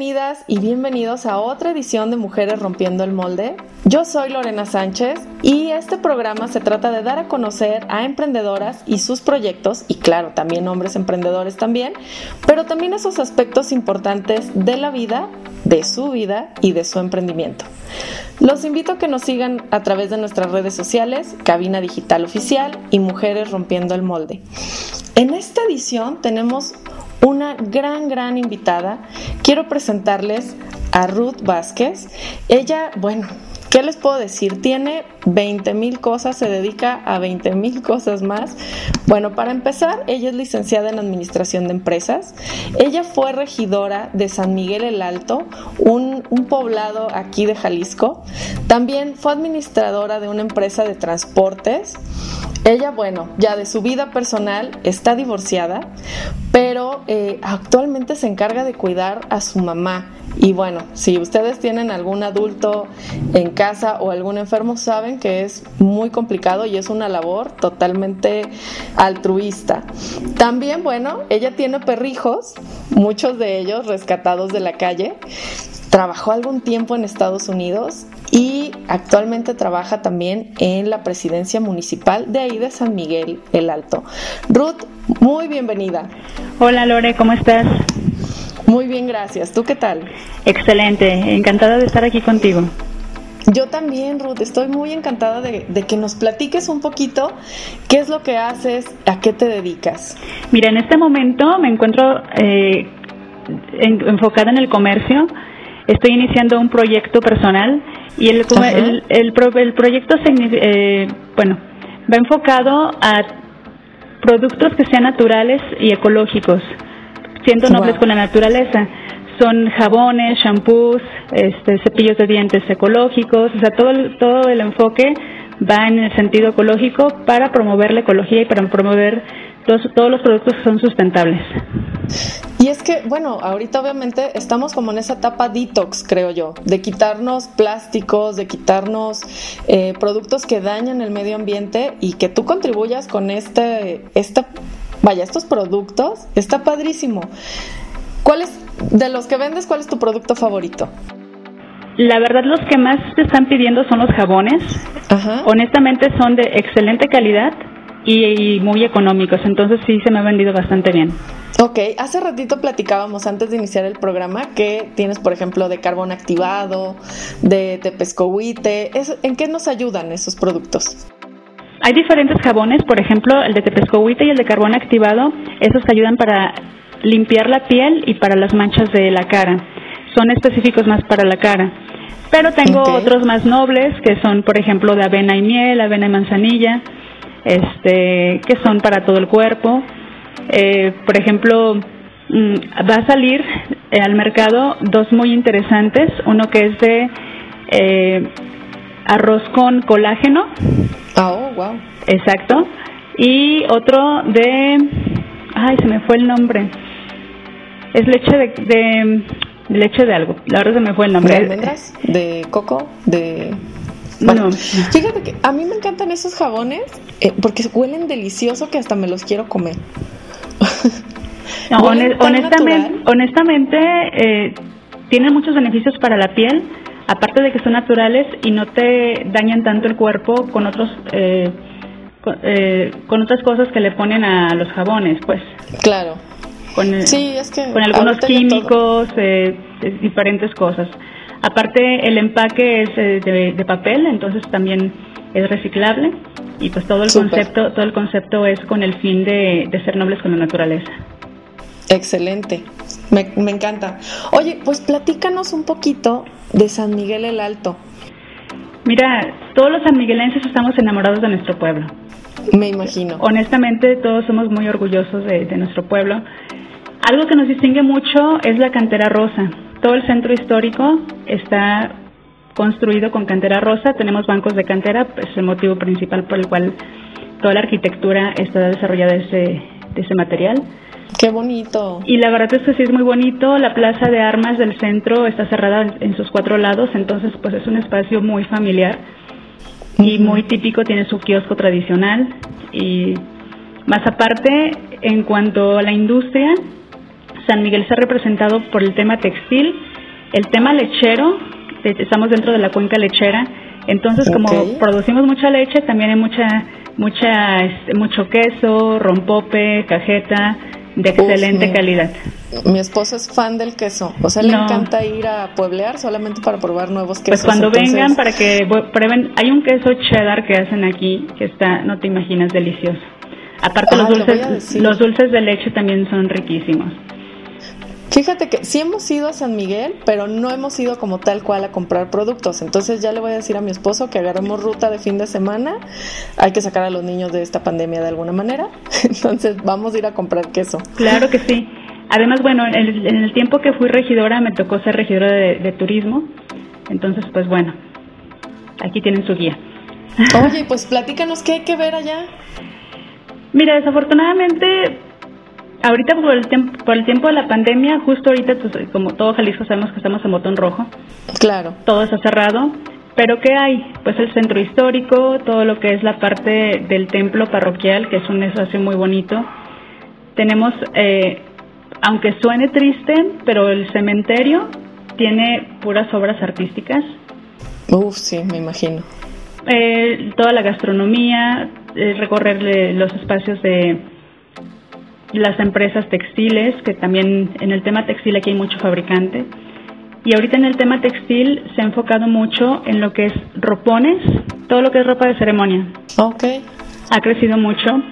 Bienvenidas y bienvenidos a otra edición de Mujeres Rompiendo el Molde. Yo soy Lorena Sánchez y este programa se trata de dar a conocer a emprendedoras y sus proyectos, y claro, también hombres emprendedores también, pero también esos aspectos importantes de la vida, de su vida y de su emprendimiento. Los invito a que nos sigan a través de nuestras redes sociales, Cabina Digital Oficial y Mujeres Rompiendo el Molde. En esta edición tenemos una gran, gran invitada. Quiero presentarles a Ruth Vázquez. Ella, bueno, ¿Qué les puedo decir? Tiene 20 mil cosas, se dedica a 20 mil cosas más. Bueno, para empezar, ella es licenciada en Administración de Empresas. Ella fue regidora de San Miguel el Alto, un, un poblado aquí de Jalisco. También fue administradora de una empresa de transportes. Ella, bueno, ya de su vida personal está divorciada, pero eh, actualmente se encarga de cuidar a su mamá. Y bueno, si ustedes tienen algún adulto en casa o algún enfermo, saben que es muy complicado y es una labor totalmente altruista. También, bueno, ella tiene perrijos, muchos de ellos rescatados de la calle. Trabajó algún tiempo en Estados Unidos y actualmente trabaja también en la presidencia municipal de ahí de San Miguel el Alto. Ruth, muy bienvenida. Hola Lore, ¿cómo estás? Muy bien, gracias. ¿Tú qué tal? Excelente, encantada de estar aquí contigo. Yo también, Ruth, estoy muy encantada de, que nos platiques un poquito qué es lo que haces, a qué te dedicas. Mira, en este momento me encuentro eh, enfocada en el comercio. Estoy iniciando un proyecto personal y el, el, el, proyecto, eh, bueno, va enfocado a productos que sean naturales y ecológicos siendo nobles con la naturaleza. Son jabones, shampoos, este, cepillos de dientes ecológicos, o sea, todo el, todo el enfoque va en el sentido ecológico para promover la ecología y para promover todos, todos los productos son sustentables. Y es que, bueno, ahorita obviamente estamos como en esa etapa detox, creo yo, de quitarnos plásticos, de quitarnos eh, productos que dañan el medio ambiente y que tú contribuyas con este, esta vaya, estos productos, está padrísimo. ¿Cuál es, de los que vendes, cuál es tu producto favorito? La verdad, los que más te están pidiendo son los jabones. Honestamente, son de excelente calidad y, muy económicos. Entonces, sí, se me ha vendido bastante bien. Ok, hace ratito platicábamos antes de iniciar el programa que tienes, por ejemplo, de carbón activado, de tepescohuite. ¿En qué nos ayudan esos productos? Hay diferentes jabones, por ejemplo, el de tepescohuite y el de carbón activado. Esos ayudan para limpiar la piel y para las manchas de la cara. Son específicos más para la cara. Pero tengo otros más nobles que son, por ejemplo, de avena y miel, avena y manzanilla, este, que son para todo el cuerpo. Eh, por ejemplo, mm, va a salir eh, al mercado dos muy interesantes. Uno que es de eh, arroz con colágeno. Ah, oh, wow. Exacto. Y otro de, ay, se me fue el nombre. Es leche de, de, leche de algo. La verdad se me fue el nombre. ¿De almendras? ¿De coco? ¿De...? No. Fíjate que a mí me encantan esos jabones eh, porque huelen delicioso que hasta me los quiero comer. honestamente, honestamente eh, tienen muchos beneficios para la piel aparte de que son naturales y no te dañan tanto el cuerpo con otros eh, eh, con, otras cosas que le ponen a los jabones, pues. Claro. Con, sí, es que con algunos químicos, eh, diferentes cosas. Aparte, el empaque es de, papel, entonces también es reciclable y pues todo el concepto todo el concepto es con el fin de, de ser nobles con la naturaleza. Excelente, me, me, encanta. Oye, pues platícanos un poquito de San Miguel el Alto? Mira, todos los sanmiguelenses estamos enamorados de nuestro pueblo. Me imagino. Honestamente, todos somos muy orgullosos de, nuestro pueblo. Algo que nos distingue mucho es la cantera rosa. Todo el centro histórico está construido con cantera rosa. Tenemos bancos de cantera, es el motivo principal por el cual toda la arquitectura está desarrollada de ese, de ese material. Qué bonito. Y la verdad es que sí es muy bonito. La plaza de armas del centro está cerrada en sus cuatro lados, entonces pues es un espacio muy familiar y muy típico. Tiene su kiosco tradicional y más aparte, en cuanto a la industria, San Miguel se ha representado por el tema textil, el tema lechero, estamos dentro de la cuenca lechera, entonces como producimos mucha leche, también hay mucha, mucha, este, mucho queso, rompope, cajeta, de excelente calidad. Mi esposo es fan del queso, o sea, le encanta ir a pueblear solamente para probar nuevos pues quesos. Pues cuando vengan para que prueben, hay un queso cheddar que hacen aquí que está, no te imaginas, delicioso. Aparte los dulces, los dulces de leche también son riquísimos. Fíjate que sí hemos ido a San Miguel, pero no hemos ido como tal cual a comprar productos. Entonces ya le voy a decir a mi esposo que agarremos ruta de fin de semana. Hay que sacar a los niños de esta pandemia de alguna manera. Entonces vamos a ir a comprar queso. Claro que sí. Además, bueno, en el, tiempo que fui regidora me tocó ser regidora de, turismo. Entonces, pues bueno, aquí tienen su guía. Oye, pues platícanos qué hay que ver allá. Mira, desafortunadamente ahorita por el, tiempo, por el tiempo de la pandemia, justo ahorita, pues, como todo Jalisco sabemos que estamos en botón rojo. Claro. Todo está cerrado. Pero ¿qué hay? Pues el centro histórico, todo lo que es la parte del templo parroquial, que es un espacio muy bonito. Tenemos, eh, aunque suene triste, pero el cementerio tiene puras obras artísticas. Uf, sí, me imagino. Eh, toda la gastronomía, eh, recorrer los espacios de las empresas textiles, que también en el tema textil aquí hay mucho fabricante. Y ahorita en el tema textil se ha enfocado mucho en lo que es ropones, todo lo que es ropa de ceremonia. Ok. Ha crecido mucho.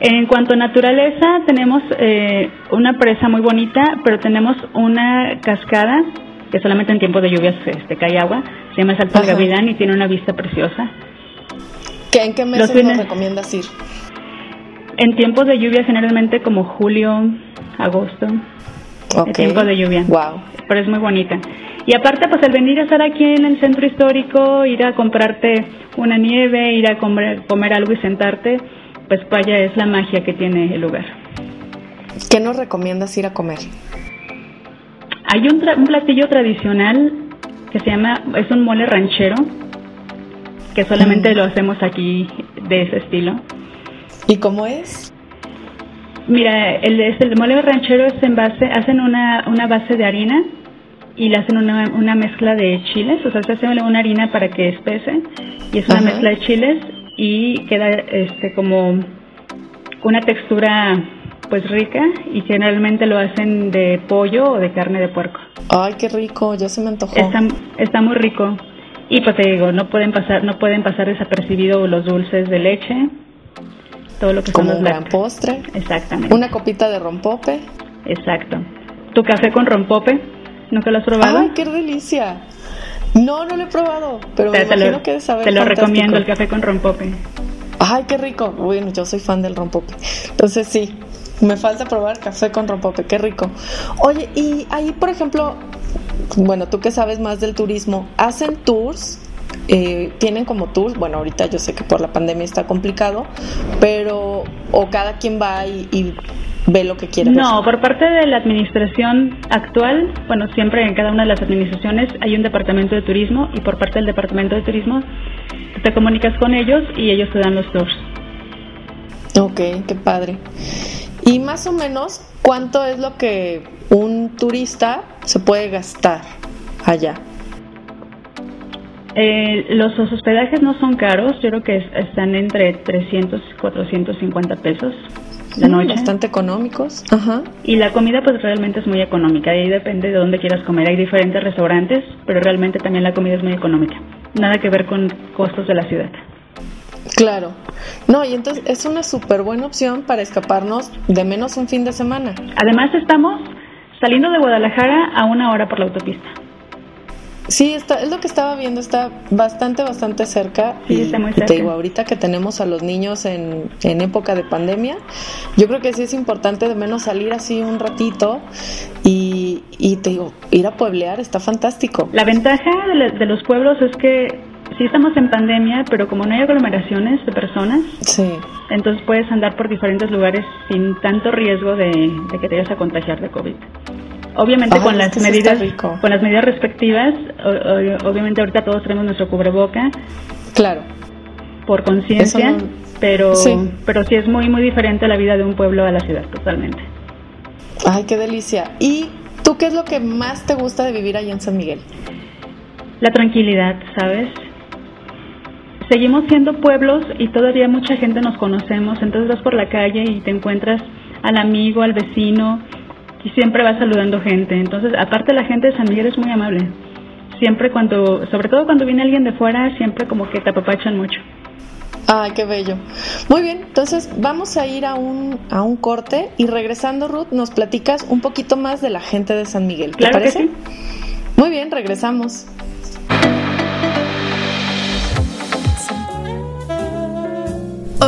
En cuanto a naturaleza, tenemos eh, una presa muy bonita, pero tenemos una cascada que solamente en tiempo de lluvias este, cae agua. Se llama Salto del Gavilán y tiene una vista preciosa. ¿Qué, ¿En qué meses nos recomiendas ir? En tiempos de lluvia, generalmente como julio, agosto. Okay. tiempo de lluvia. Wow. Pero es muy bonita. Y aparte, pues el venir a estar aquí en el centro histórico, ir a comprarte una nieve, ir a comer, comer algo y sentarte, pues vaya, es la magia que tiene el lugar. ¿Qué nos recomiendas ir a comer? Hay un, un platillo tradicional que se llama, es un mole ranchero, que solamente mm. lo hacemos aquí de ese estilo. ¿Y cómo es? Mira, el, el mole ranchero es en base, hacen una, una base de harina y le hacen una, una mezcla de chiles, o sea, se hace una harina para que espese y es una mezcla de chiles y queda este como una textura pues rica y generalmente lo hacen de pollo o de carne de puerco. Ay, qué rico, ya se me antojó. Está, está muy rico. Y pues te digo, no pueden pasar no pueden pasar desapercibidos los dulces de leche, todo lo que Como un gran postre. Exactamente. Una copita de rompope. Exacto. ¿Tu café con rompope? ¿Nunca lo has probado? ¡Ay, qué delicia! No, no lo he probado, pero me imagino lo, que saber Te lo recomiendo, el café con rompope. ¡Ay, qué rico! Bueno, yo soy fan del rompope. Entonces sí, me falta probar café con rompope, qué rico. Oye, y ahí, por ejemplo, bueno, tú que sabes más del turismo, ¿hacen tours eh, tienen como tours, bueno, ahorita yo sé que por la pandemia está complicado, pero o cada quien va y, ve lo que quiere. No, por parte de la administración actual, bueno, siempre en cada una de las administraciones hay un departamento de turismo y por parte del departamento de turismo te comunicas con ellos y ellos te dan los tours. Ok, qué padre. Y más o menos, ¿cuánto es lo que un turista se puede gastar allá? Eh, los hospedajes no son caros, yo creo que están entre 300 y 450 pesos la mm, noche. Bastante económicos. Ajá. Y la comida pues realmente es muy económica, ahí depende de dónde quieras comer. Hay diferentes restaurantes, pero realmente también la comida es muy económica. Nada que ver con costos de la ciudad. Claro. No, y entonces es una súper buena opción para escaparnos de menos un fin de semana. Además estamos saliendo de Guadalajara a una hora por la autopista. Sí, está, es lo que estaba viendo, está bastante, bastante cerca. Sí, está muy cerca. Te digo, ahorita que tenemos a los niños en, en época de pandemia, yo creo que sí es importante de menos salir así un ratito y, y te digo, ir a pueblear está fantástico. La ventaja de, de los pueblos es que sí estamos en pandemia, pero como no hay aglomeraciones de personas, sí. entonces puedes andar por diferentes lugares sin tanto riesgo de, de que te vayas a contagiar de COVID. Obviamente con las medidas con las medidas respectivas, obviamente ahorita todos tenemos nuestro cubreboca. Claro. Por conciencia, pero sí. pero sí es muy muy diferente la vida de un pueblo a la ciudad totalmente. Ay, qué delicia. ¿Y tú qué es lo que más te gusta de vivir ahí en San Miguel? La tranquilidad, ¿sabes? Seguimos siendo pueblos y todavía mucha gente nos conocemos, entonces vas por la calle y te encuentras al amigo, al vecino y siempre vas saludando gente. Entonces, aparte la gente de San Miguel es muy amable. Siempre cuando, sobre todo cuando viene alguien de fuera, siempre como que te apapachan mucho. Ay, qué bello. Muy bien, entonces vamos a ir a un, a un corte y regresando, Ruth, nos platicas un poquito más de la gente de San Miguel. ¿Te parece? Muy bien, regresamos.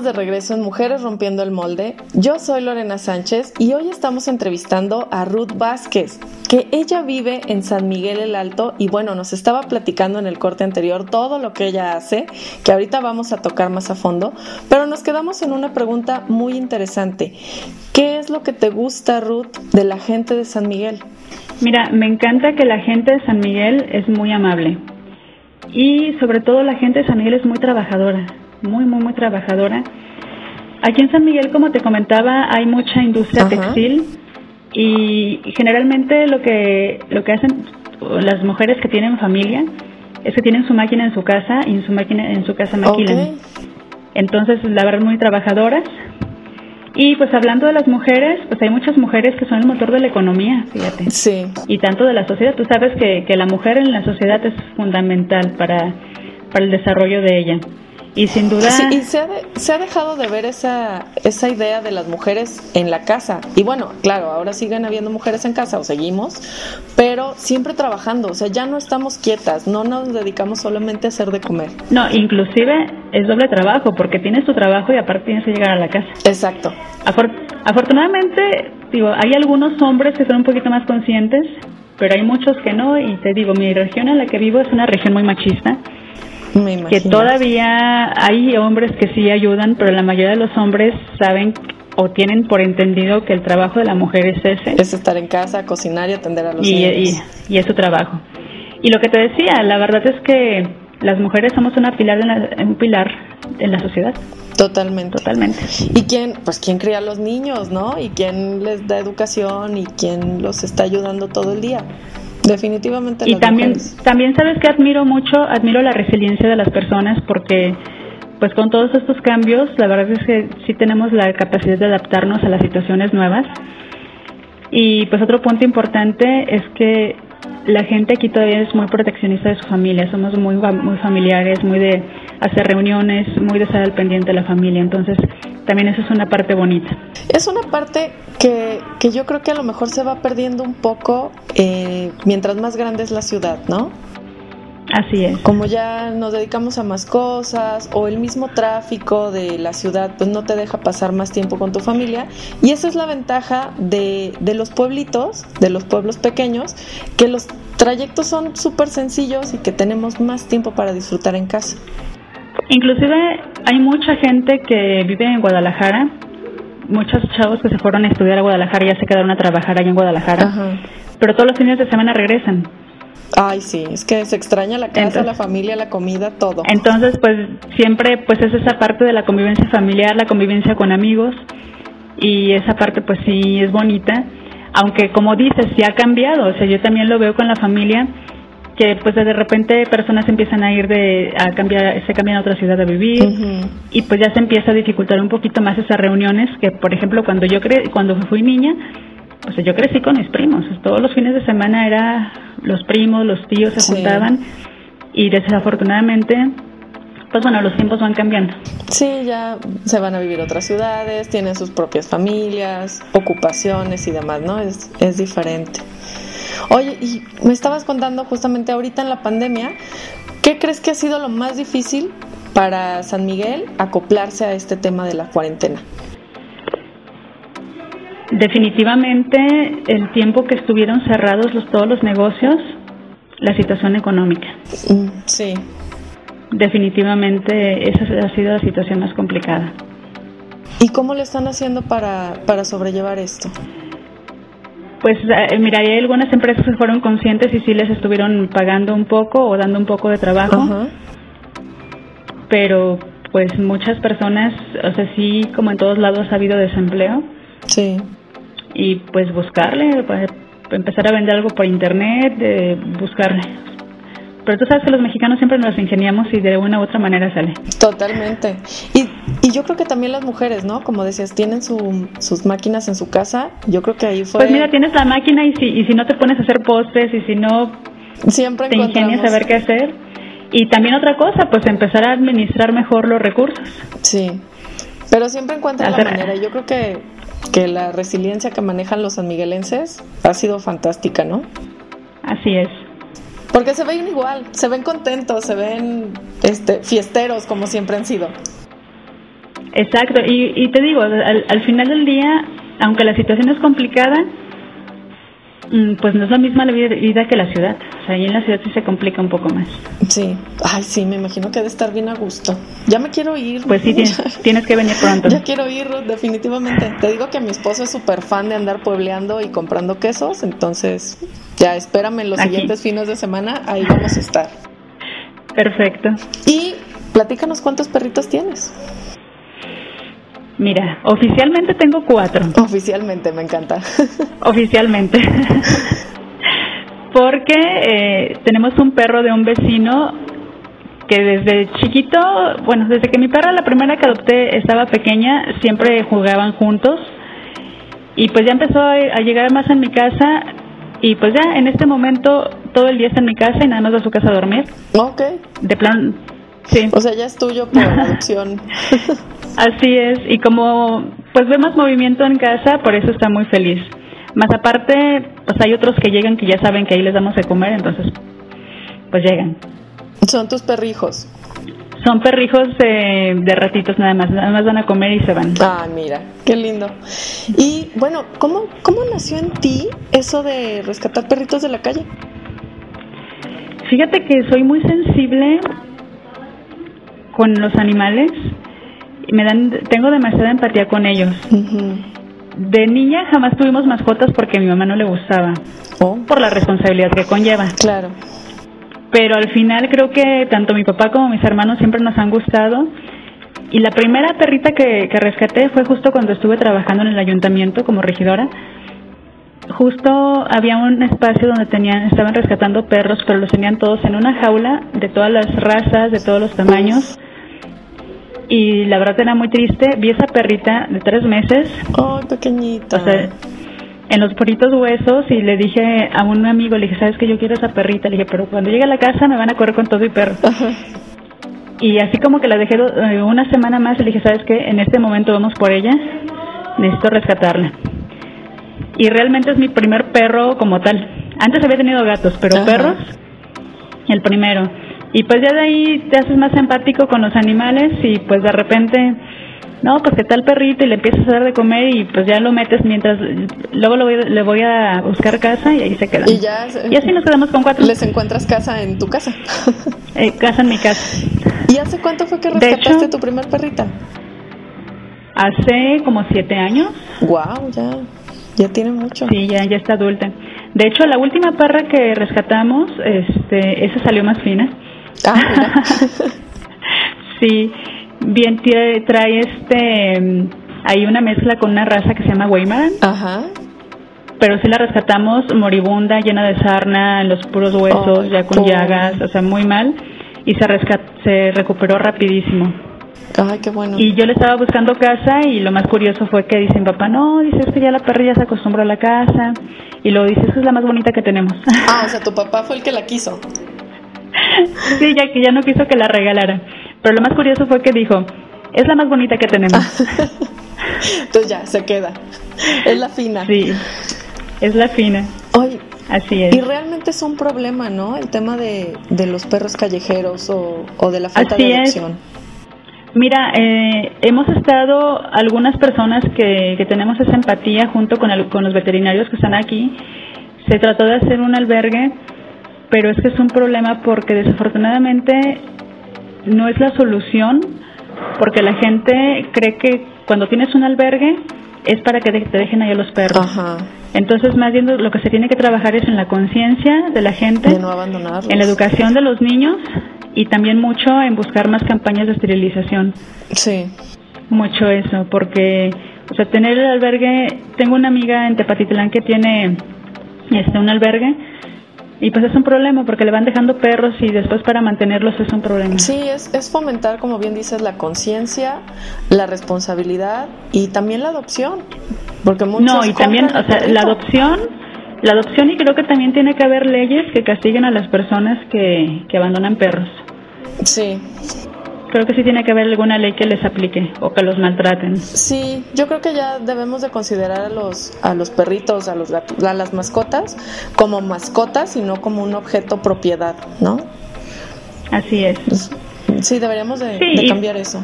De regreso en Mujeres Rompiendo el Molde. Yo soy Lorena Sánchez y hoy estamos entrevistando a Ruth Vázquez, que ella vive en San Miguel el Alto y bueno, nos estaba platicando en el corte anterior todo lo que ella hace, que ahorita vamos a tocar más a fondo, pero nos quedamos en una pregunta muy interesante. ¿Qué es lo que te gusta, Ruth, de la gente de San Miguel? Mira, me encanta que la gente de San Miguel es muy amable y sobre todo la gente de San Miguel es muy trabajadora muy, muy, muy trabajadora. Aquí en San Miguel, como te comentaba, hay mucha industria textil y generalmente lo que, lo que hacen las mujeres que tienen familia es que tienen su máquina en su casa y en su máquina en su casa maquilan. Entonces, la verdad, muy trabajadoras. Y pues hablando de las mujeres, pues hay muchas mujeres que son el motor de la economía, fíjate. Sí. Y tanto de la sociedad. Tú sabes que, que la mujer en la sociedad es fundamental para, para el desarrollo de ella. Y sin duda... y se ha, se ha, dejado de ver esa, esa idea de las mujeres en la casa. Y bueno, claro, ahora siguen habiendo mujeres en casa o seguimos, pero siempre trabajando. O sea, ya no estamos quietas, no nos dedicamos solamente a hacer de comer. No, inclusive es doble trabajo, porque tienes tu trabajo y aparte tienes que llegar a la casa. Exacto. afortunadamente, digo, hay algunos hombres que son un poquito más conscientes, pero hay muchos que no. Y te digo, mi región en la que vivo es una región muy machista que todavía hay hombres que sí ayudan, pero la mayoría de los hombres saben o tienen por entendido que el trabajo de la mujer es ese. Es estar en casa, cocinar y atender a los y, niños. Y, es su trabajo. Y lo que te decía, la verdad es que las mujeres somos una pilar un pilar en la sociedad. Totalmente. Totalmente. ¿Y quién? Pues quién cría a los niños, ¿no? Y quién les da educación y quién los está ayudando todo el día. Definitivamente. Y también, también sabes que admiro mucho, admiro la resiliencia de las personas porque pues con todos estos cambios, la verdad es que sí tenemos la capacidad de adaptarnos a las situaciones nuevas. Y pues otro punto importante es que la gente aquí todavía es muy proteccionista de su familia, somos muy, muy familiares, muy de hacer reuniones, muy de estar al pendiente de la familia, entonces también eso es una parte bonita. Es una parte que, que yo creo que a lo mejor se va perdiendo un poco eh, mientras más grande es la ciudad, ¿no? Así es. Como ya nos dedicamos a más cosas o el mismo tráfico de la ciudad, pues no te deja pasar más tiempo con tu familia. Y esa es la ventaja de, de los pueblitos, de los pueblos pequeños, que los trayectos son súper sencillos y que tenemos más tiempo para disfrutar en casa. Inclusive hay mucha gente que vive en Guadalajara, muchos chavos que se fueron a estudiar a Guadalajara ya se quedaron a trabajar allá en Guadalajara, pero todos los fines de semana regresan. Ay, sí, es que se extraña la casa, la familia, la comida, todo. Entonces, pues siempre pues es esa parte de la convivencia familiar, la convivencia con amigos y esa parte pues sí es bonita, aunque como dices, sí ha cambiado, o sea, yo también lo veo con la familia que pues de repente personas empiezan a ir de a cambiar se cambian a otra ciudad a vivir y pues ya se empieza a dificultar un poquito más esas reuniones que por ejemplo cuando yo cre cuando fui niña pues yo crecí con mis primos. Todos los fines de semana era los primos los tíos se juntaban y desafortunadamente pues bueno, los tiempos van cambiando. Sí, ya se van a vivir otras ciudades, tienen sus propias familias, ocupaciones y demás, ¿no? Es, es diferente. Oye, y me estabas contando justamente ahorita en la pandemia, ¿qué crees que ha sido lo más difícil para San Miguel acoplarse a este tema de la cuarentena? Definitivamente el tiempo que estuvieron cerrados los, todos los negocios, la situación económica. Mm, sí. Definitivamente esa ha sido la situación más complicada. ¿Y cómo le están haciendo para, para sobrellevar esto? Pues eh, mira, hay algunas empresas que fueron conscientes y sí les estuvieron pagando un poco o dando un poco de trabajo. Pero pues muchas personas, o sea, sí, como en todos lados ha habido desempleo. Sí. Y pues buscarle, pues, empezar a vender algo por internet, de buscarle. Pero tú sabes que los mexicanos siempre nos ingeniamos y de una u otra manera sale. Totalmente. Y, y yo creo que también las mujeres, ¿no? Como decías, tienen su, sus máquinas en su casa. Yo creo que ahí fue... Pues mira, tienes la máquina y si, y si no te pones a hacer postres y si no Siempre te ingenias a ver qué hacer. Y también otra cosa, pues empezar a administrar mejor los recursos. Sí, pero siempre encuentran la manera. Yo creo que, que la resiliencia que manejan los sanmiguelenses ha sido fantástica, ¿no? Así es. Porque se ven igual, se ven contentos, se ven este, fiesteros como siempre han sido. Exacto, y, y te digo, al, al final del día, aunque la situación es complicada, pues no es la misma la vida que la ciudad. O sea, ahí en la ciudad sí se complica un poco más. Sí, ay, sí, me imagino que debe estar bien a gusto. Ya me quiero ir. Pues sí, tienes, tienes que venir pronto. ya quiero ir, definitivamente. Te digo que mi esposo es súper fan de andar puebleando y comprando quesos, entonces ya espérame en los Aquí. siguientes fines de semana, ahí vamos a estar. Perfecto. Y platícanos cuántos perritos tienes. Mira, oficialmente tengo cuatro. Oficialmente, me encanta. Oficialmente. Porque eh, tenemos un perro de un vecino que desde chiquito, bueno, desde que mi perra, la primera que adopté, estaba pequeña, siempre jugaban juntos. Y pues ya empezó a, llegar más en mi casa. Y pues ya en este momento todo el día está en mi casa y nada más va a su casa a dormir. ok. De plan, sí. O sea, ya es tuyo por adopción. Así es, y como pues ve más movimiento en casa, por eso está muy feliz. Más aparte, pues hay otros que llegan que ya saben que ahí les damos de comer, entonces pues llegan. Son tus perrijos. Son perrijos de, de ratitos nada más, nada más van a comer y se van. Ah, mira, qué lindo. Y bueno, ¿cómo, ¿cómo nació en ti eso de rescatar perritos de la calle? Fíjate que soy muy sensible con los animales me dan tengo demasiada empatía con ellos. De niña jamás tuvimos mascotas porque a mi mamá no le gustaba, Oh, por la responsabilidad que conlleva. claro. Pero al final creo que tanto mi papá como mis hermanos siempre nos han gustado. Y la primera perrita que, que rescaté fue justo cuando estuve trabajando en el ayuntamiento como regidora. Justo había un espacio donde tenían, estaban rescatando perros, pero los tenían todos en una jaula de todas las razas, de todos los tamaños. Y la verdad era muy triste. Vi esa perrita de tres meses, Ay, pequeñita. o sea, en los poritos huesos y le dije a un amigo, le dije, ¿sabes que yo quiero esa perrita? Le dije, pero cuando llegue a la casa me van a correr con todo y perro. Y así como que la dejé eh, una semana más y le dije, ¿sabes qué? En este momento vamos por ella, necesito rescatarla. Y realmente es mi primer perro como tal. Antes había tenido gatos, pero Ajá. perros, el primero. Y pues ya de ahí te haces más empático con los animales y pues de repente, no, pues que tal perrito y le empiezas a dar de comer y pues ya lo metes mientras, luego lo voy- le voy a buscar casa y ahí se queda. Y ya Y así nos quedamos con cuatro. les encuentras casa en tu casa. Eh, casa en mi casa. ¿Y hace cuánto fue que rescataste hecho- tu primer perrita? Hace como siete años. Wow, ya, ya tiene mucho. Sí, ya, ya está adulta. De hecho, la última perra que rescatamos, este, esa salió más fina. Ah, sí, bien trae, trae este, mm, hay una mezcla con una raza que se llama Weimaraner, Ajá. pero sí la rescatamos moribunda, llena de sarna, en los puros huesos, ya con pobre. llagas, o sea, muy mal, y se rescat se recuperó rapidísimo. Ay, qué bueno. Y yo le estaba buscando casa y lo más curioso fue que dice mi papá, no, dice es que ya la perra ya se acostumbró a la casa. Y luego dice, es que es la más bonita que tenemos. Ah, o sea, tu papá fue el que la quiso. sí, ya que ya no quiso que la regalara. Pero lo más curioso fue que dijo, es la más bonita que tenemos. Entonces ya, se queda. Es la fina. sí, es la fina, Oye, así es. y realmente es un problema, ¿no? El tema de, de los perros callejeros o, o de la falta Así de es. adopción. Mira, eh, hemos estado algunas personas que, que tenemos esa empatía junto con, con los veterinarios que están aquí. Se trató de hacer un albergue, pero es que es un problema porque desafortunadamente no es la solución, porque la gente cree que cuando tienes un albergue es para que te dejen ahí a los perros. Entonces, más bien lo que se tiene que trabajar es en la conciencia de la gente, de no abandonarlos. en la educación de los niños y también mucho en buscar más campañas de esterilización. Sí. Mucho eso, porque, o sea, tener el albergue, tengo una amiga en Tepatitlán que tiene este un albergue y pues es un problema porque le van dejando perros y después para mantenerlos es un problema. Sí, es, es fomentar, como bien dices, la conciencia, la responsabilidad y también la adopción. Porque muchos No, y también, o sea, la adopción, la adopción y creo que también tiene que haber leyes que castiguen a las personas que, que abandonan perros. Sí, creo que sí tiene que haber alguna ley que les aplique o que los maltraten. Sí, yo creo que ya debemos de considerar a los a los perritos, a los gatos, a las mascotas como mascotas y no como un objeto propiedad, ¿no? Así es. Pues, sí, deberíamos de, cambiar eso.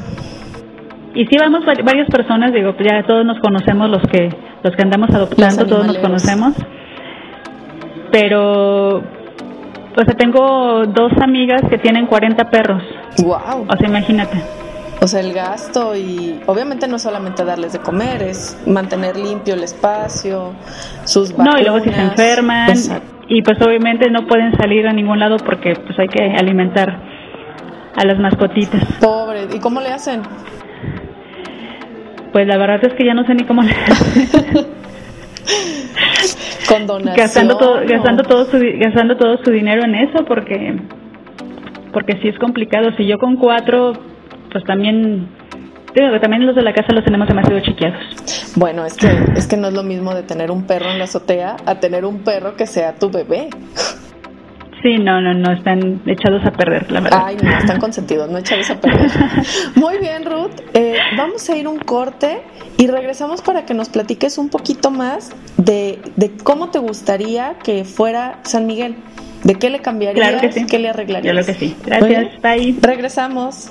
Y sí vamos varias personas, digo, ya todos nos conocemos los que los que andamos adoptando, todos nos conocemos. Pero o sea, tengo dos amigas que tienen 40 perros. Wow. O sea, imagínate. O sea, el gasto y obviamente no solamente darles de comer, es mantener limpio el espacio, sus vacunas. No, y luego si se enferman y pues obviamente no pueden salir a ningún lado porque pues hay que alimentar a las mascotitas. Pobre, ¿y cómo le hacen? Pues la verdad es que ya no sé ni cómo le hacen. Con donación. Gastando todo, gastando todo su, gastando todo su dinero en eso porque porque sí es complicado. Si yo con cuatro, pues también digo también los de la casa los tenemos demasiado chiqueados. Bueno, es que es que no es lo mismo de tener un perro en la azotea a tener un perro que sea tu bebé. Sí, no, no, no, están echados a perder, la verdad. Ay, no, están consentidos, no echados a perder. Muy bien, Ruth. Eh, vamos a ir un corte y regresamos para que nos platiques un poquito más de, de cómo te gustaría que fuera San Miguel. ¿De qué le cambiarías? Claro que sí. ¿Qué le arreglarías? Claro que sí. Gracias. Bye. Regresamos.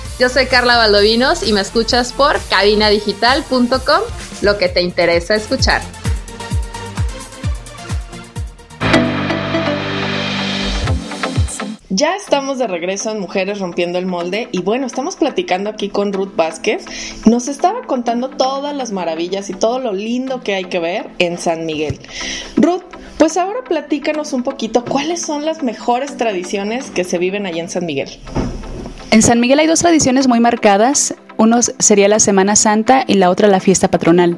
Yo soy Carla Valdovinos y me escuchas por cabinadigital.com, lo que te interesa escuchar. Ya estamos de regreso en Mujeres Rompiendo el Molde y bueno, estamos platicando aquí con Ruth Vázquez. Nos estaba contando todas las maravillas y todo lo lindo que hay que ver en San Miguel. Ruth, pues ahora platícanos un poquito cuáles son las mejores tradiciones que se viven allá en San Miguel. En San Miguel hay dos tradiciones muy marcadas. Uno sería la Semana Santa y la otra la fiesta patronal.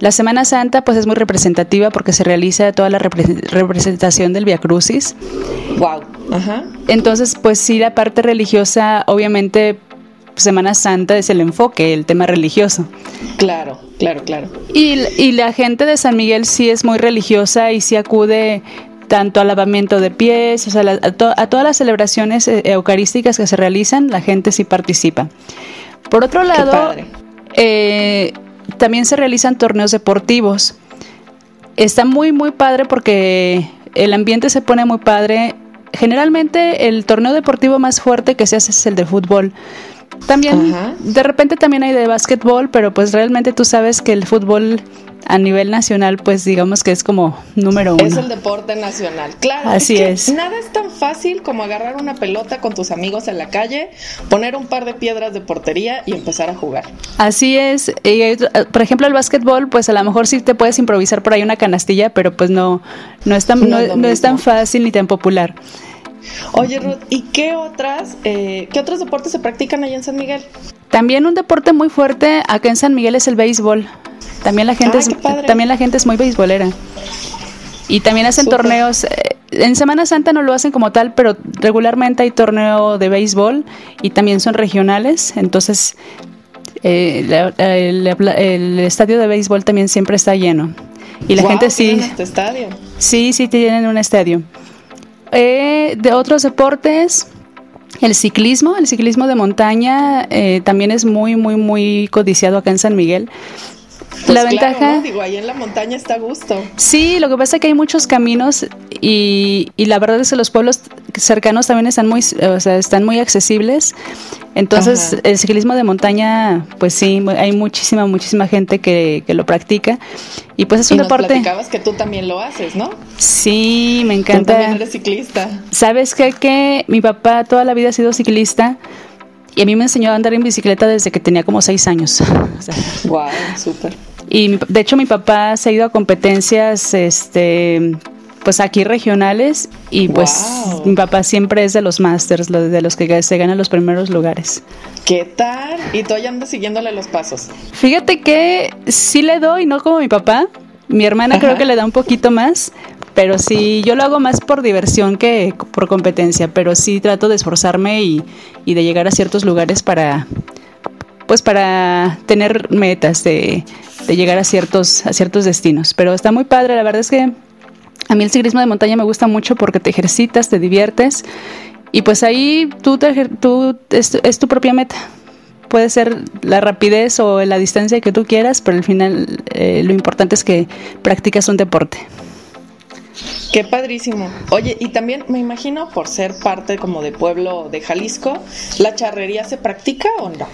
La Semana Santa pues es muy representativa porque se realiza toda la representación del Via Crucis. Wow. Ajá. Entonces, pues sí, la parte religiosa obviamente Semana Santa es el enfoque, el tema religioso. Claro, claro, claro. Y, la gente de San Miguel sí es muy religiosa y sí acude tanto al lavamiento de pies, o sea, a, todas las celebraciones eh, eucarísticas que se realizan, la gente sí participa. Por otro lado, eh, también se realizan torneos deportivos. Está muy, muy padre porque el ambiente se pone muy padre. Generalmente el torneo deportivo más fuerte que se hace es el de fútbol. También, de repente también hay de básquetbol, pero pues realmente tú sabes que el fútbol a nivel nacional, pues digamos que es como número uno. Es el deporte nacional, claro. Así es, Nada es tan fácil como agarrar una pelota con tus amigos en la calle, poner un par de piedras de portería y empezar a jugar. Así es. por ejemplo, el básquetbol, pues a lo mejor sí te puedes improvisar por ahí una canastilla, pero pues no, no es tan, no es tan fácil ni tan popular. Oye, Ruth, ¿y qué otras, eh, qué otros deportes se practican allá en San Miguel? También un deporte muy fuerte acá en San Miguel es el béisbol. También la gente, es, también la gente es muy beisbolera. Y también hacen torneos, eh, en Semana Santa no lo hacen como tal, pero regularmente hay torneo de béisbol y también son regionales, entonces eh, el, estadio de béisbol también siempre está lleno. Y la gente sí... Este estadio? Sí, sí tienen un estadio. Eh, de otros deportes, el ciclismo, el ciclismo de montaña eh, también es muy, muy, muy codiciado acá en San Miguel. Pues la ventaja. Digo, ahí en la montaña está a gusto. Sí, lo que pasa es que hay muchos caminos y, y la verdad es que los pueblos cercanos también están muy, o sea, están muy accesibles. Entonces, el ciclismo de montaña, pues sí, hay muchísima, muchísima gente que, que lo practica. Y pues es un y deporte. platicabas que tú también lo haces, ¿no? Sí, me encanta. Tú también eres ciclista. ¿Sabes qué? Que mi papá toda la vida ha sido ciclista. Y a mí me enseñó a andar en bicicleta desde que tenía como seis años. wow, súper. Y de hecho mi papá se ha ido a competencias, este, pues aquí regionales y pues mi papá siempre es de los masters, de los que se ganan los primeros lugares. ¿Qué tal? ¿Y tú ya andas siguiéndole los pasos? Fíjate que sí le doy, no como mi papá. Mi hermana creo que le da un poquito más, pero sí, yo lo hago más por diversión que por competencia, pero sí trato de esforzarme y, y de llegar a ciertos lugares para, pues para tener metas de, llegar a ciertos, a ciertos destinos. Pero está muy padre, la verdad es que a mí el ciclismo de montaña me gusta mucho porque te ejercitas, te diviertes y pues ahí tú, te, es tu propia meta puede ser la rapidez o la distancia que tú quieras, pero al final eh, lo importante es que practicas un deporte. Qué padrísimo. Oye, y también me imagino por ser parte como de pueblo de Jalisco, ¿la charrería se practica o no?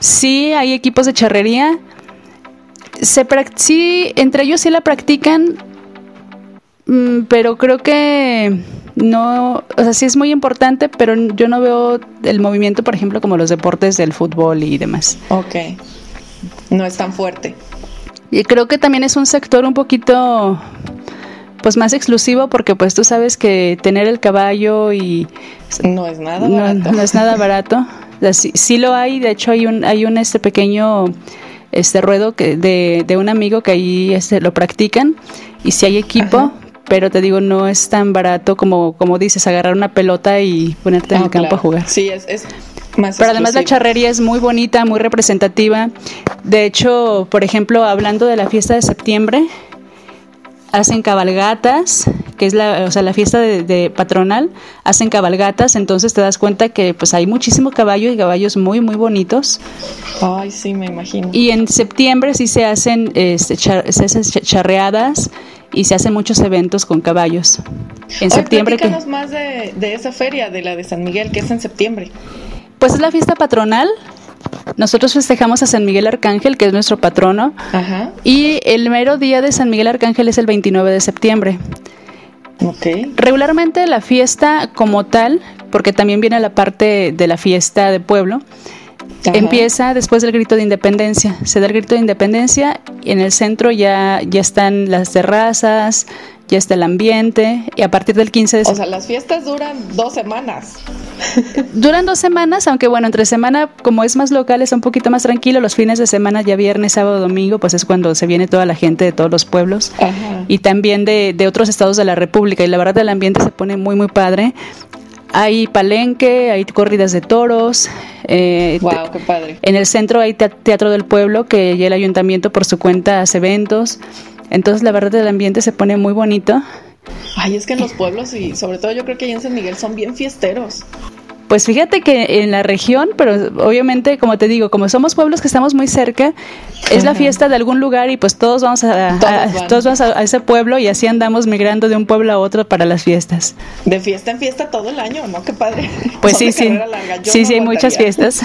Sí, hay equipos de charrería. Se sí, entre ellos sí la practican, mm, pero creo que no, o sea, sí es muy importante, pero yo no veo el movimiento, por ejemplo, como los deportes del fútbol y demás. Ok, no es tan fuerte. Y creo que también es un sector un poquito pues más exclusivo porque pues tú sabes que tener el caballo y no es nada barato. No, es nada barato. sí, lo hay, de hecho hay un hay un este pequeño este ruedo que de, de un amigo que ahí este lo practican. Y si hay equipo, pero te digo no es tan barato como como dices agarrar una pelota y ponerte en el campo a jugar. Sí, es, es pero además la charrería es muy bonita, muy representativa. De hecho, por ejemplo, hablando de la fiesta de septiembre, hacen cabalgatas, que es la, o sea, la fiesta de, patronal, hacen cabalgatas, entonces te das cuenta que pues hay muchísimo caballo y caballos muy, muy bonitos. Ay, sí, me imagino. Y en septiembre sí se hacen, este, se hacen charreadas y se hacen muchos eventos con caballos. En septiembre. Que, más de, de esa feria, de la de San Miguel, que es en septiembre. Pues es la fiesta patronal, nosotros festejamos a San Miguel Arcángel, que es nuestro patrono, y el mero día de San Miguel Arcángel es el 29 de septiembre. Okay. Regularmente la fiesta como tal, porque también viene la parte de la fiesta de pueblo, empieza después del grito de independencia. Se da el grito de independencia y en el centro ya, ya están las terrazas, ya está el ambiente y a partir del 15 de O sea, las fiestas duran dos semanas. Duran dos semanas, aunque bueno, entre semana, como es más local, es un poquito más tranquilo. Los fines de semana, ya viernes, sábado, domingo, pues es cuando se viene toda la gente de todos los pueblos y también de, de otros estados de la República. Y la verdad, el ambiente se pone muy, muy padre. Hay palenque, hay corridas de toros. Eh, wow, qué padre. En el centro hay teatro del pueblo que ya el ayuntamiento por su cuenta hace eventos. Entonces la verdad el ambiente se pone muy bonito. Ay, es que en los pueblos y sobre todo yo creo que ahí en San Miguel son bien fiesteros. Pues fíjate que en la región, pero obviamente, como te digo, como somos pueblos que estamos muy cerca, es la fiesta de algún lugar y pues todos vamos a, todos, vamos a, ese pueblo y así andamos migrando de un pueblo a otro para las fiestas. De fiesta en fiesta todo el año, ¿no? Qué padre. Pues sí, sí. Sí, sí, hay muchas fiestas.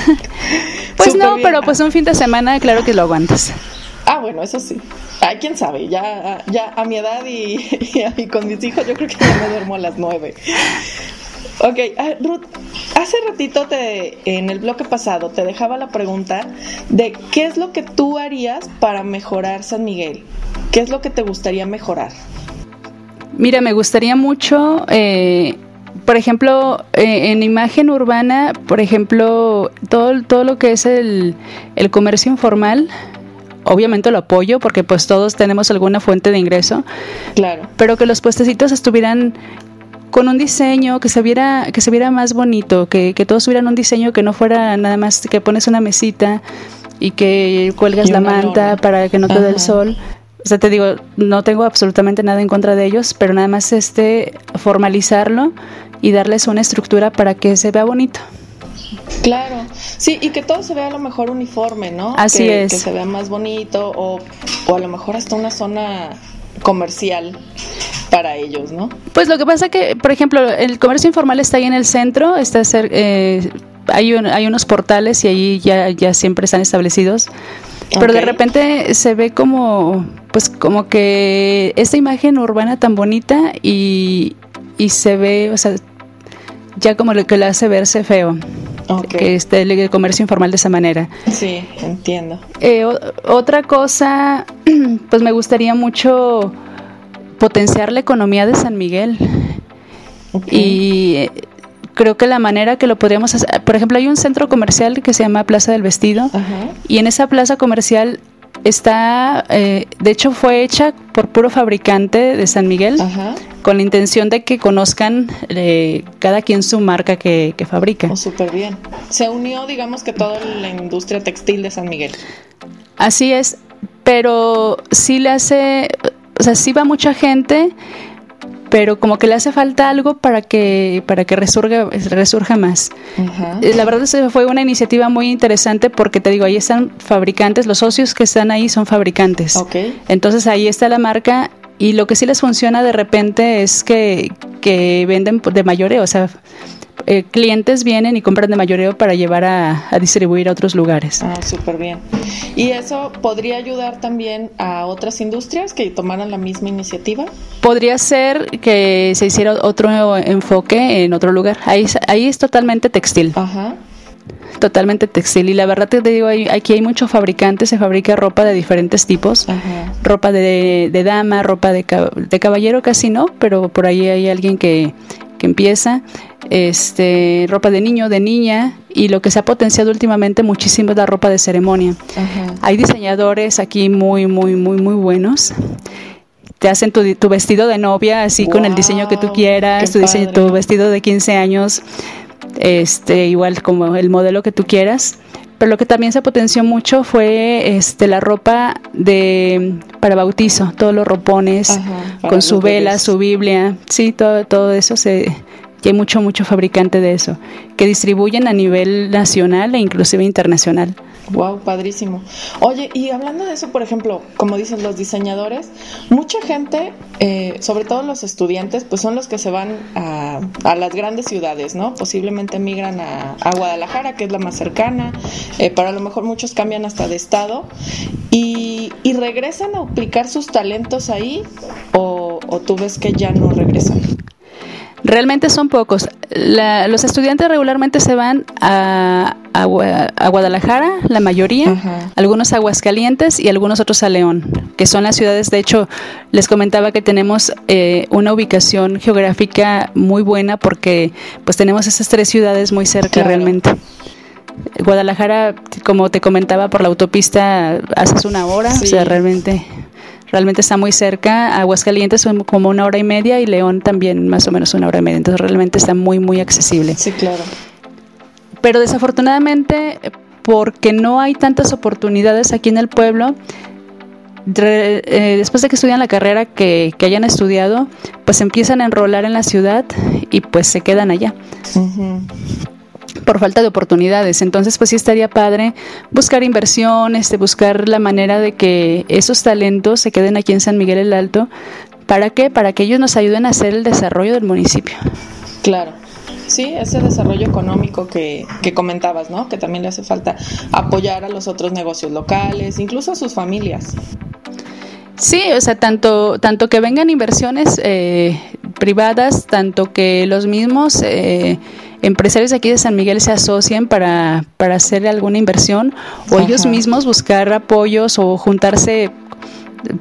pues no, pero pues un fin de semana, claro que lo aguantas. Ah, bueno, eso sí. Ay, quién sabe, ya, ya a mi edad y, con mis hijos yo creo que ya me duermo a las nueve. Ok, ah, Ruth, hace ratito te, en el bloque pasado te dejaba la pregunta de qué es lo que tú harías para mejorar San Miguel. ¿Qué es lo que te gustaría mejorar? Mira, me gustaría mucho, eh, por ejemplo, eh, en imagen urbana, por ejemplo, todo, todo lo que es el, el comercio informal, obviamente lo apoyo porque pues todos tenemos alguna fuente de ingreso. Claro. Pero que los puestecitos estuvieran con un diseño que se viera, que se viera más bonito, que, que todos tuvieran un diseño que no fuera nada más que pones una mesita y que cuelgas la manta para que no te dé el sol. O sea, te digo, no tengo absolutamente nada en contra de ellos, pero nada más este formalizarlo y darles una estructura para que se vea bonito. Claro, sí, y que todo se vea a lo mejor uniforme, ¿no? Así es. Que se vea más bonito o, o a lo mejor hasta una zona comercial para ellos, ¿no? Pues lo que pasa que, por ejemplo, el comercio informal está ahí en el centro, está eh, hay, hay unos portales y ahí ya, ya siempre están establecidos. Pero de repente se ve como, pues como que esta imagen urbana tan bonita y, y se ve, o sea, ya como lo que le hace verse feo. Que esté el comercio informal de esa manera. Sí, entiendo. Eh, otra cosa, pues me gustaría mucho potenciar la economía de San Miguel. Y eh, creo que la manera que lo podríamos hacer, por ejemplo, hay un centro comercial que se llama Plaza del Vestido y en esa plaza comercial está, eh, de hecho fue hecha por puro fabricante de San Miguel, con la intención de que conozcan eh, cada quien su marca que, fabrica. Oh, Súper bien. Se unió, digamos que toda la industria textil de San Miguel. Así es, pero sí le hace, o sea, sí va mucha gente, pero como que le hace falta algo para que para que resurga resurja más. Eh, la verdad fue una iniciativa muy interesante porque te digo, ahí están fabricantes, los socios que están ahí son fabricantes. Entonces ahí está la marca y lo que sí les funciona de repente es que, que venden de mayoreo, o sea, eh, clientes vienen y compran de mayoreo para llevar a, distribuir a otros lugares. Ah, súper bien. ¿Y eso podría ayudar también a otras industrias que tomaran la misma iniciativa? Podría ser que se hiciera otro enfoque en otro lugar. Ahí, ahí es totalmente textil. Ajá totalmente textil y la verdad te digo aquí hay muchos fabricantes se fabrica ropa de diferentes tipos ropa de, dama ropa de, de, caballero casi no pero por ahí hay alguien que, que empieza, este, ropa de niño, de niña, y lo que se ha potenciado últimamente muchísimo es la ropa de ceremonia. Hay diseñadores aquí muy, muy, muy, muy buenos. Te hacen tu, vestido de novia así con el diseño que tú quieras, tu, diseño, tu vestido de 15 años, este, igual como el modelo que tú quieras pero lo que también se potenció mucho fue este la ropa de para bautizo, todos los ropones con su vela, su Biblia, sí, todo todo eso se y hay mucho mucho fabricante de eso que distribuyen a nivel nacional e inclusive internacional. Wow, padrísimo. Oye, y hablando de eso, por ejemplo, como dicen los diseñadores, mucha gente, eh, sobre todo los estudiantes, pues son los que se van a, las grandes ciudades, ¿no? Posiblemente migran a, Guadalajara, que es la más cercana, eh, pero a lo mejor muchos cambian hasta de estado y, regresan a aplicar sus talentos ahí o, o tú ves que ya no regresan. Realmente son pocos. los estudiantes regularmente se van a, a, Guadalajara, la mayoría, algunos a Aguascalientes y algunos otros a León, que son las ciudades, de hecho, les comentaba que tenemos eh, una ubicación geográfica muy buena porque pues tenemos esas tres ciudades muy cerca realmente. Guadalajara, como te comentaba, por la autopista haces una hora, o sea, realmente realmente está muy cerca. Aguascalientes son como una hora y media y León también más o menos una hora y media. Entonces realmente está muy, muy accesible. Sí, claro. Pero desafortunadamente, porque no hay tantas oportunidades aquí en el pueblo, eh, después de que estudian la carrera que, hayan estudiado, pues empiezan a enrolar en la ciudad y pues se quedan allá por falta de oportunidades. Entonces, pues sí estaría padre buscar inversiones, de buscar la manera de que esos talentos se queden aquí en San Miguel el Alto. ¿Para qué? Para que ellos nos ayuden a hacer el desarrollo del municipio. Claro. Sí, ese desarrollo económico que, que comentabas, ¿no? Que también le hace falta apoyar a los otros negocios locales, incluso a sus familias. Sí, o sea, tanto, tanto que vengan inversiones eh, privadas, tanto que los mismos eh, empresarios aquí de San Miguel se asocien para, para hacer alguna inversión o ellos mismos buscar apoyos o juntarse,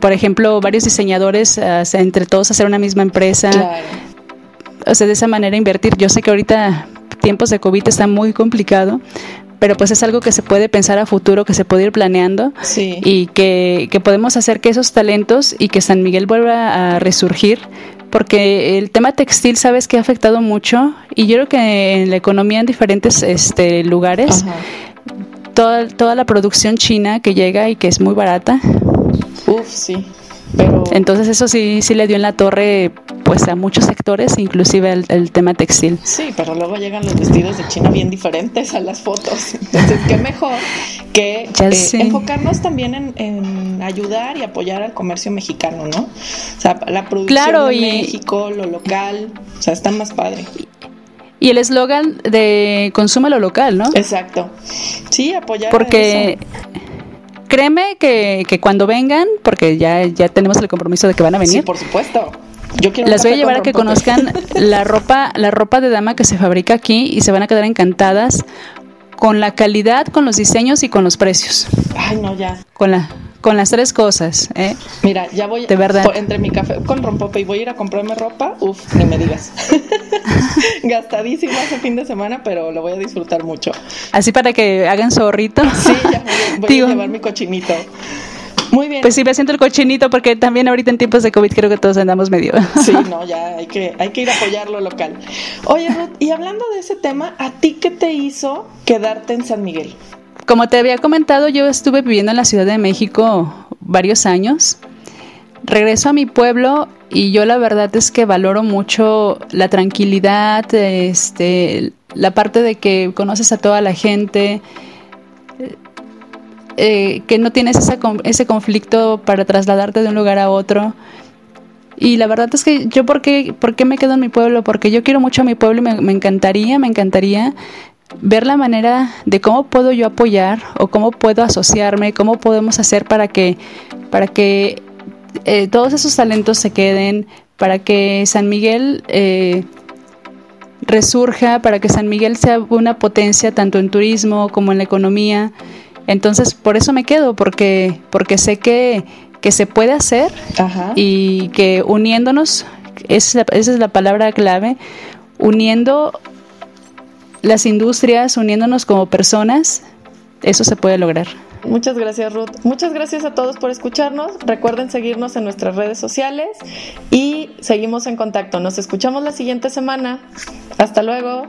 por ejemplo, varios diseñadores, entre todos hacer una misma empresa. O sea, de esa manera invertir. Yo sé que ahorita tiempos de COVID está muy complicado, pero pues es algo que se puede pensar a futuro, que se puede ir planeando y que, que podemos hacer que esos talentos y que San Miguel vuelva a resurgir porque el tema textil, sabes que ha afectado mucho y yo creo que en la economía en diferentes este, lugares, toda, toda la producción china que llega y que es muy barata. Uf, sí. Entonces eso sí, sí le dio en la torre pues a muchos sectores, inclusive el, tema textil. Sí, pero luego llegan los vestidos de China bien diferentes a las fotos. Entonces, qué mejor que eh, enfocarnos también en, ayudar y apoyar al comercio mexicano, ¿no? O sea, la producción de México, lo local, o sea, está más padre. Y el eslogan de consume lo local, ¿no? Exacto. Sí, apoyar. Porque créeme que, que, cuando vengan, porque ya, ya tenemos el compromiso de que van a venir. Sí, por supuesto. Yo Las voy a llevar a que conozcan la ropa, la ropa de dama que se fabrica aquí y se van a quedar encantadas con la calidad, con los diseños y con los precios. Ay, no, ya. Con la con las tres cosas, ¿eh? Mira, ya voy de verdad. entre mi café con rompope y voy a ir a comprarme ropa, uf, ni me digas. Gastadísimo ese fin de semana, pero lo voy a disfrutar mucho. Así para que hagan zorrito. Sí, ya voy, a llevar mi cochinito. Muy bien. Pues sí, me siento el cochinito porque también ahorita en tiempos de COVID creo que todos andamos medio. Sí, no, ya hay que, hay que ir a apoyar lo local. Oye, Ruth, y hablando de ese tema, ¿a ti qué te hizo quedarte en San Miguel? Como te había comentado, yo estuve viviendo en la Ciudad de México varios años. Regreso a mi pueblo y yo la verdad es que valoro mucho la tranquilidad, este, la parte de que conoces a toda la gente, eh, que no tienes ese conflicto para trasladarte de un lugar a otro. Y la verdad es que yo, ¿por qué, me quedo en mi pueblo? Porque yo quiero mucho a mi pueblo y me, me encantaría, me encantaría ver la manera de cómo puedo yo apoyar o cómo puedo asociarme, cómo podemos hacer para que, para que eh, todos esos talentos se queden, para que San Miguel eh, resurja, para que San Miguel sea una potencia tanto en turismo como en la economía. Entonces, por eso me quedo, porque, porque sé que, que se puede hacer y que uniéndonos, esa es la palabra clave, uniendo las industrias, uniéndonos como personas, eso se puede lograr. Muchas gracias Ruth. Muchas gracias a todos por escucharnos. Recuerden seguirnos en nuestras redes sociales y seguimos en contacto. Nos escuchamos la siguiente semana. Hasta luego.